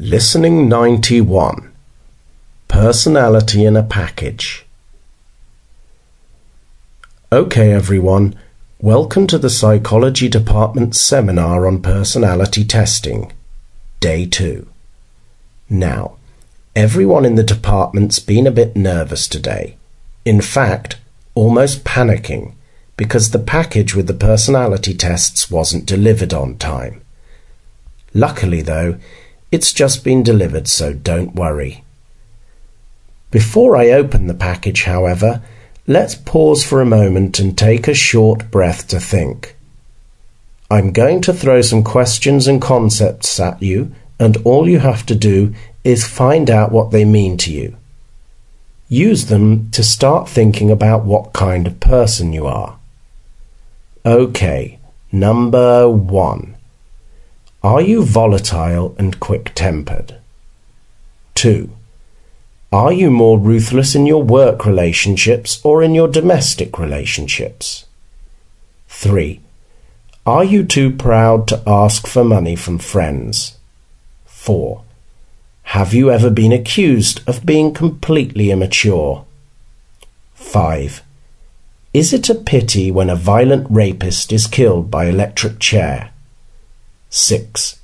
Listening 91 Personality in a Package. Okay, everyone, welcome to the Psychology Department's seminar on personality testing, Day 2. Now, everyone in the department's been a bit nervous today. In fact, almost panicking because the package with the personality tests wasn't delivered on time. Luckily, though, it's just been delivered, so don't worry. Before I open the package, however, let's pause for a moment and take a short breath to think. I'm going to throw some questions and concepts at you, and all you have to do is find out what they mean to you. Use them to start thinking about what kind of person you are. Okay, number one. Are you volatile and quick tempered? 2. Are you more ruthless in your work relationships or in your domestic relationships? 3. Are you too proud to ask for money from friends? 4. Have you ever been accused of being completely immature? 5. Is it a pity when a violent rapist is killed by electric chair? 6.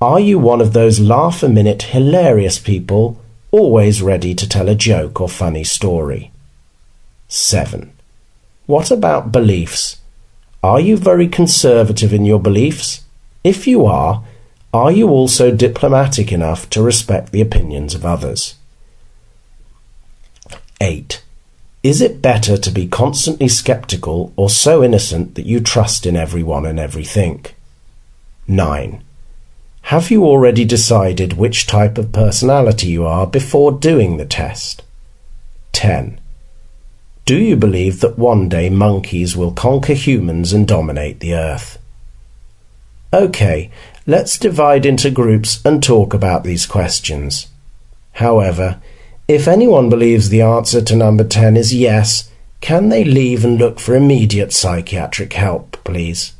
Are you one of those laugh a minute hilarious people always ready to tell a joke or funny story? 7. What about beliefs? Are you very conservative in your beliefs? If you are, are you also diplomatic enough to respect the opinions of others? 8. Is it better to be constantly skeptical or so innocent that you trust in everyone and everything? 9. Have you already decided which type of personality you are before doing the test? 10. Do you believe that one day monkeys will conquer humans and dominate the earth? Okay, let's divide into groups and talk about these questions. However, if anyone believes the answer to number 10 is yes, can they leave and look for immediate psychiatric help, please?